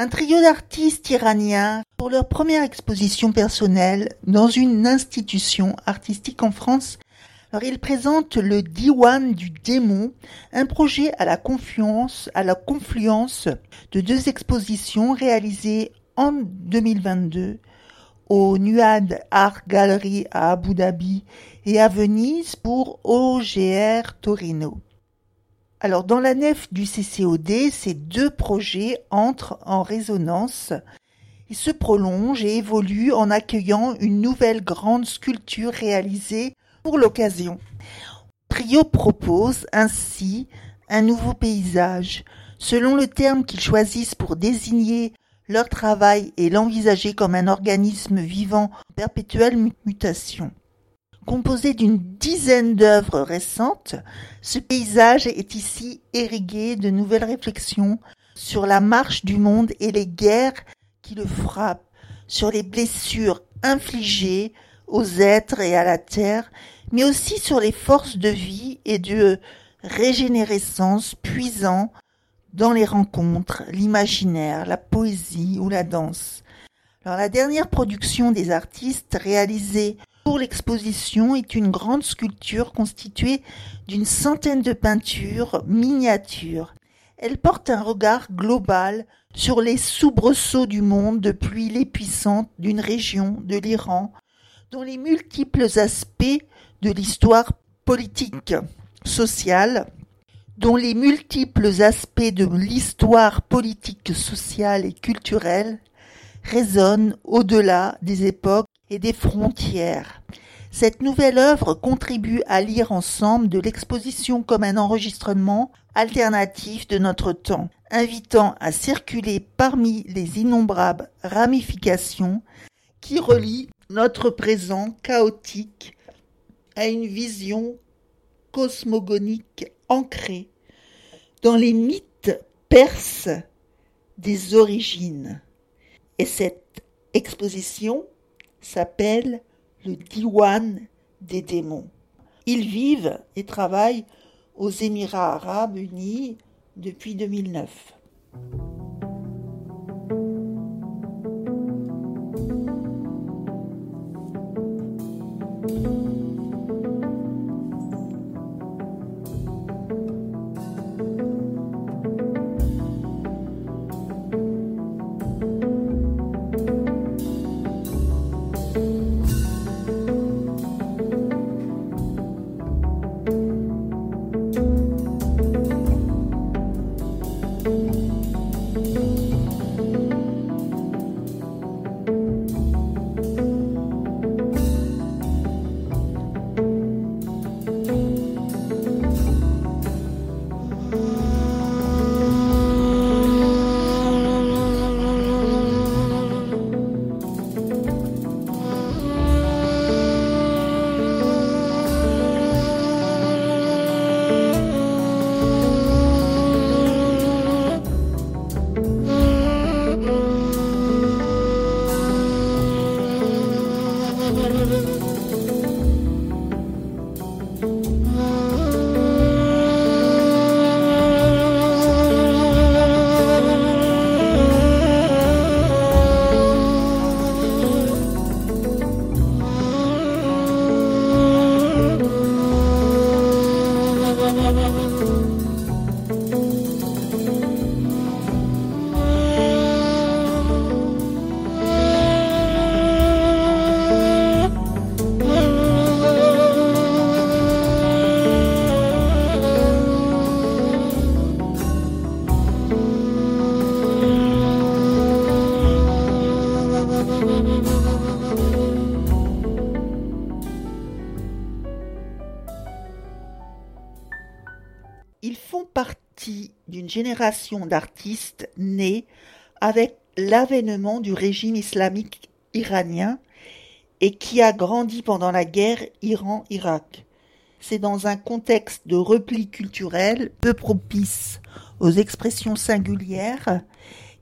Un trio d'artistes iraniens pour leur première exposition personnelle dans une institution artistique en France. Alors, ils présentent le Diwan du démon, un projet à la confluence, à la confluence de deux expositions réalisées en 2022 au Nuad Art Gallery à Abu Dhabi et à Venise pour OGR Torino. Alors dans la nef du CCOD, ces deux projets entrent en résonance et se prolongent et évoluent en accueillant une nouvelle grande sculpture réalisée pour l'occasion. Trio propose ainsi un nouveau paysage, selon le terme qu'ils choisissent pour désigner leur travail est l'envisager comme un organisme vivant en perpétuelle mutation. Composé d'une dizaine d'œuvres récentes, ce paysage est ici érigué de nouvelles réflexions sur la marche du monde et les guerres qui le frappent, sur les blessures infligées aux êtres et à la terre, mais aussi sur les forces de vie et de régénérescence puisant dans les rencontres, l'imaginaire, la poésie ou la danse. Alors la dernière production des artistes réalisée l'exposition est une grande sculpture constituée d'une centaine de peintures miniatures. Elle porte un regard global sur les soubresauts du monde depuis les puissantes d'une région de l'Iran, dont les multiples aspects de l'histoire politique, sociale, dont les multiples aspects de l'histoire politique, sociale et culturelle résonnent au-delà des époques et des frontières. Cette nouvelle œuvre contribue à lire ensemble de l'exposition comme un enregistrement alternatif de notre temps, invitant à circuler parmi les innombrables ramifications qui relient notre présent chaotique à une vision cosmogonique ancrée dans les mythes perses des origines. Et cette exposition s'appelle le Diwan des démons. Ils vivent et travaillent aux Émirats arabes unis depuis 2009. Génération d'artistes nés avec l'avènement du régime islamique iranien et qui a grandi pendant la guerre Iran-Irak. C'est dans un contexte de repli culturel peu propice aux expressions singulières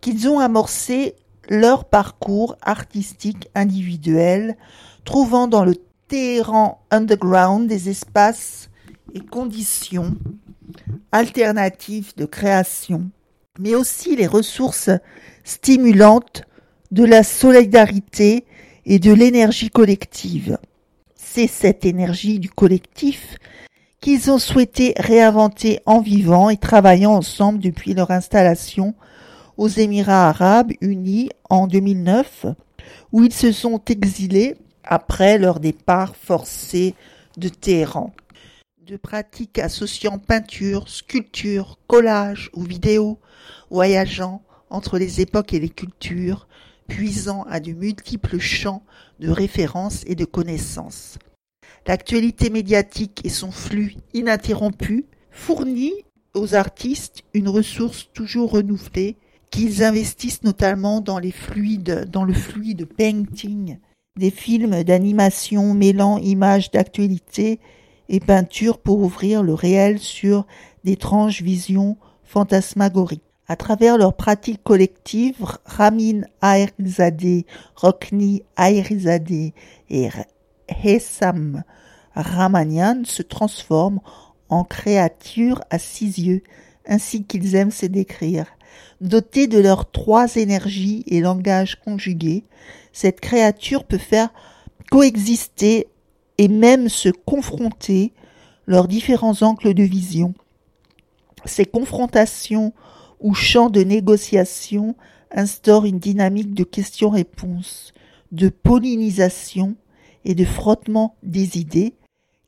qu'ils ont amorcé leur parcours artistique individuel, trouvant dans le Téhéran underground des espaces et conditions alternatifs de création. mais aussi les ressources stimulantes de la solidarité et de l'énergie collective. C'est cette énergie du collectif qu'ils ont souhaité réinventer en vivant et travaillant ensemble depuis leur installation aux Émirats arabes unis en 2009, où ils se sont exilés après leur départ forcé de Téhéran. De pratiques associant peinture, sculpture, collage ou vidéo, voyageant entre les époques et les cultures, puisant à de multiples champs de références et de connaissances. L'actualité médiatique et son flux ininterrompu fournit aux artistes une ressource toujours renouvelée qu'ils investissent notamment dans les fluides, dans le fluide painting, des films d'animation mêlant images d'actualité et peinture pour ouvrir le réel sur d'étranges visions fantasmagoriques. À travers leurs pratiques collectives, Ramin Aherizadeh, Rokni Aherizadeh et Hessam Ramanian se transforment en créatures à six yeux, ainsi qu'ils aiment se décrire. Dotés de leurs trois énergies et langages conjugués, cette créature peut faire coexister et même se confronter leurs différents angles de vision. Ces confrontations ou champs de négociation instaurent une dynamique de questions-réponses, de pollinisation et de frottement des idées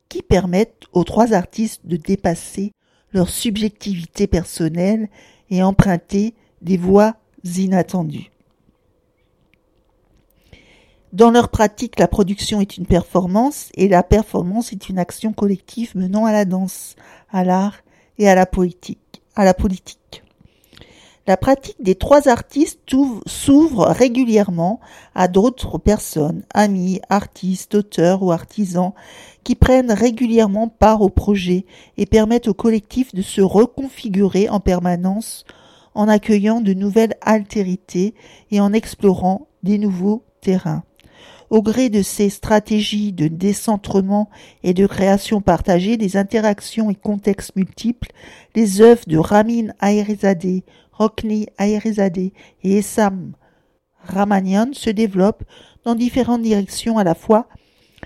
qui permettent aux trois artistes de dépasser leur subjectivité personnelle et emprunter des voies inattendues. Dans leur pratique, la production est une performance et la performance est une action collective menant à la danse, à l'art et à la politique. À la politique. La pratique des trois artistes s'ouvre régulièrement à d'autres personnes, amis, artistes, auteurs ou artisans, qui prennent régulièrement part au projet et permettent au collectif de se reconfigurer en permanence en accueillant de nouvelles altérités et en explorant des nouveaux terrains. Au gré de ces stratégies de décentrement et de création partagée, des interactions et contextes multiples, les œuvres de Ramin Aherizadeh, Rokni Aherizadeh et Essam Ramanian se développent dans différentes directions à la fois,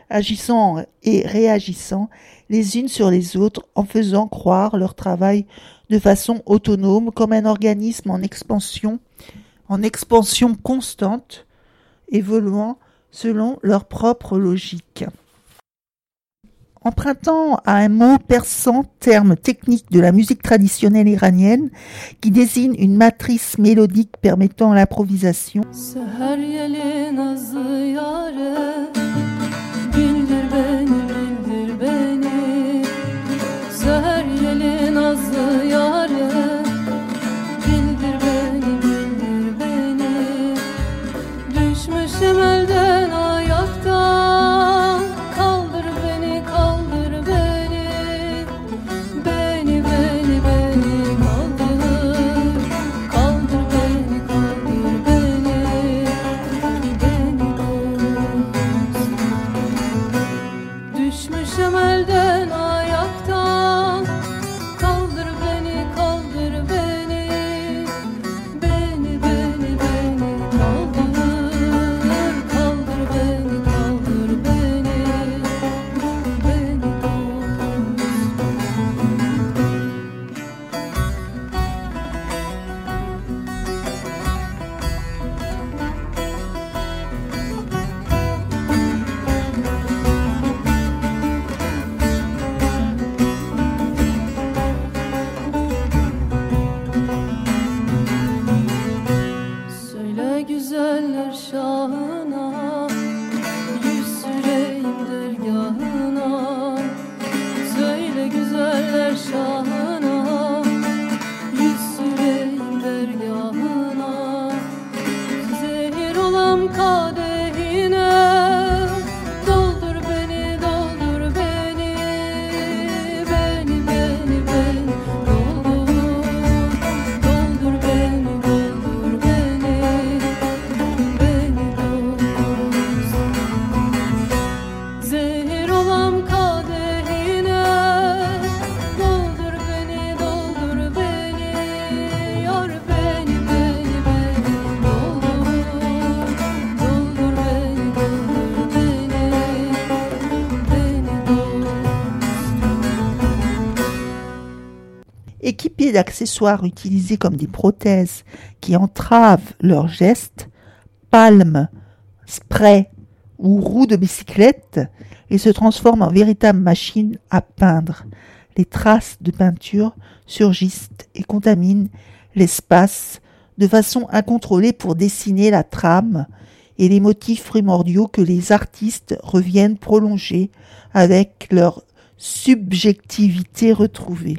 agissant et réagissant les unes sur les autres en faisant croire leur travail de façon autonome comme un organisme en expansion, en expansion constante, évoluant selon leur propre logique. Empruntant à un mot persan, terme technique de la musique traditionnelle iranienne, qui désigne une matrice mélodique permettant l'improvisation. D'accessoires utilisés comme des prothèses qui entravent leurs gestes, palmes, sprays ou roues de bicyclette, ils se transforment en véritables machines à peindre. Les traces de peinture surgissent et contaminent l'espace de façon incontrôlée pour dessiner la trame et les motifs primordiaux que les artistes reviennent prolonger avec leur subjectivité retrouvée.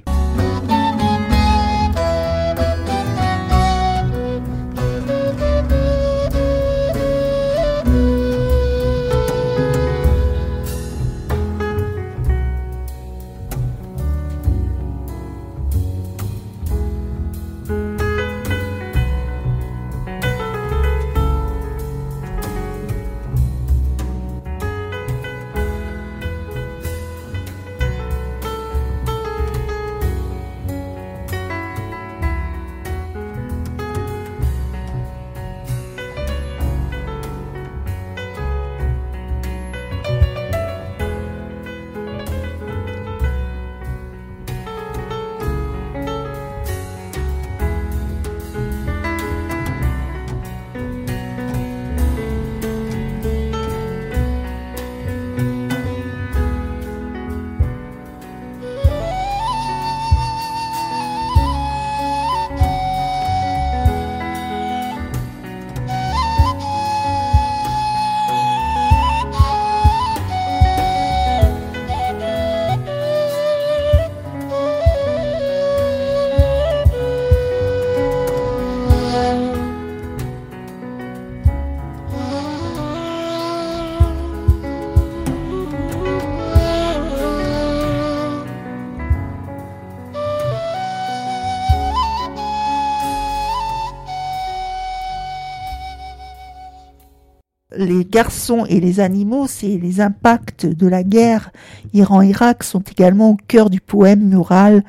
Les garçons et les animaux, c'est les impacts de la guerre Iran-Irak sont également au cœur du poème mural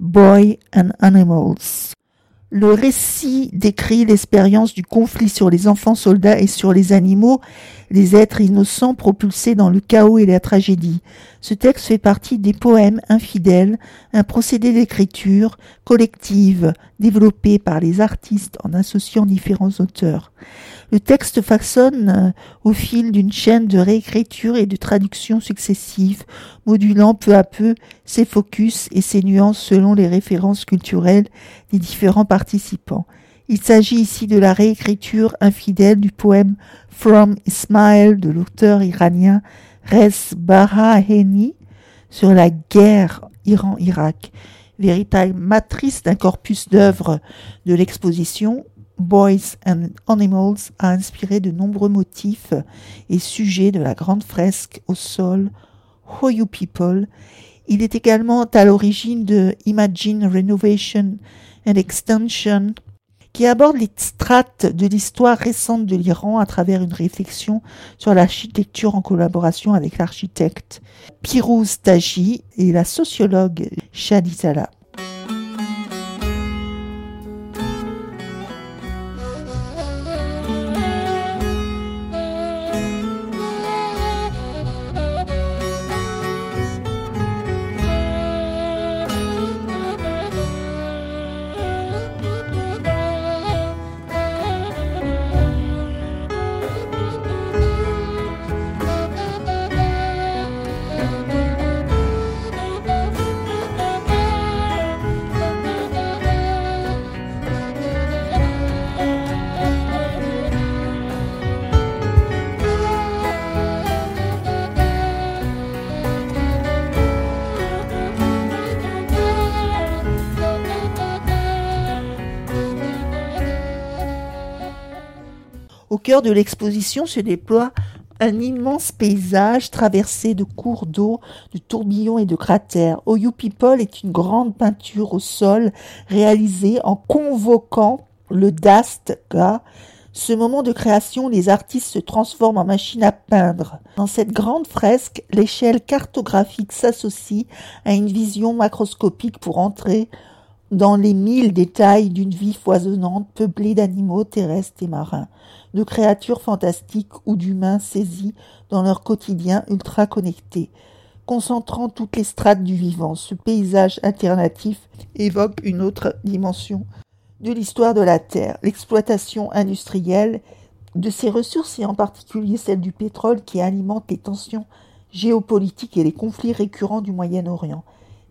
Boy and Animals. Le récit décrit l'expérience du conflit sur les enfants soldats et sur les animaux, les êtres innocents propulsés dans le chaos et la tragédie. Ce texte fait partie des poèmes infidèles, un procédé d'écriture collective développé par les artistes en associant différents auteurs. Le texte façonne euh, au fil d'une chaîne de réécriture et de traduction successives, modulant peu à peu ses focus et ses nuances selon les références culturelles des différents participants. Il s'agit ici de la réécriture infidèle du poème From Ismail de l'auteur iranien Rez Baraheni sur la guerre Iran-Irak, véritable matrice d'un corpus d'œuvres de l'exposition Boys and Animals a inspiré de nombreux motifs et sujets de la grande fresque au sol Who You People. Il est également à l'origine de Imagine Renovation and Extension, qui aborde les strates de l'histoire récente de l'Iran à travers une réflexion sur l'architecture en collaboration avec l'architecte Pirouz Taji et la sociologue Shadizala. Au cœur de l'exposition se déploie un immense paysage traversé de cours d'eau, de tourbillons et de cratères. You People est une grande peinture au sol réalisée en convoquant le Dastga. Ce moment de création, les artistes se transforment en machines à peindre. Dans cette grande fresque, l'échelle cartographique s'associe à une vision macroscopique pour entrer dans les mille détails d'une vie foisonnante peuplée d'animaux terrestres et marins de créatures fantastiques ou d'humains saisis dans leur quotidien ultra connecté. concentrant toutes les strates du vivant. Ce paysage alternatif évoque une autre dimension de l'histoire de la Terre, l'exploitation industrielle de ses ressources et en particulier celle du pétrole qui alimente les tensions géopolitiques et les conflits récurrents du Moyen-Orient.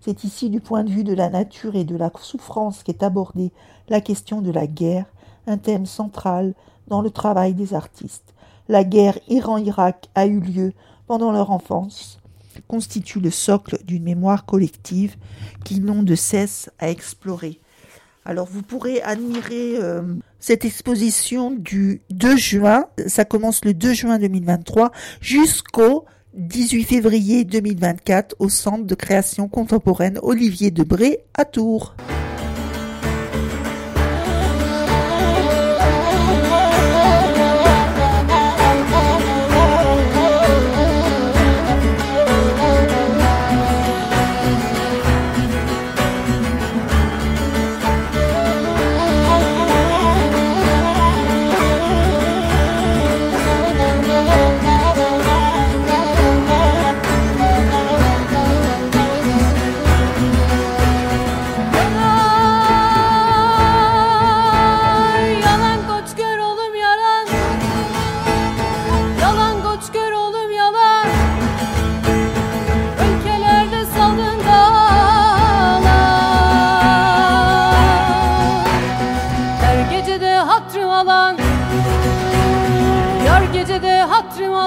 C'est ici du point de vue de la nature et de la souffrance qu'est abordée la question de la guerre, un thème central dans le travail des artistes. La guerre Iran-Irak a eu lieu pendant leur enfance, constitue le socle d'une mémoire collective qu'ils n'ont de cesse à explorer. Alors vous pourrez admirer euh, cette exposition du 2 juin, ça commence le 2 juin 2023 jusqu'au 18 février 2024 au Centre de création contemporaine Olivier Debré à Tours.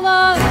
love.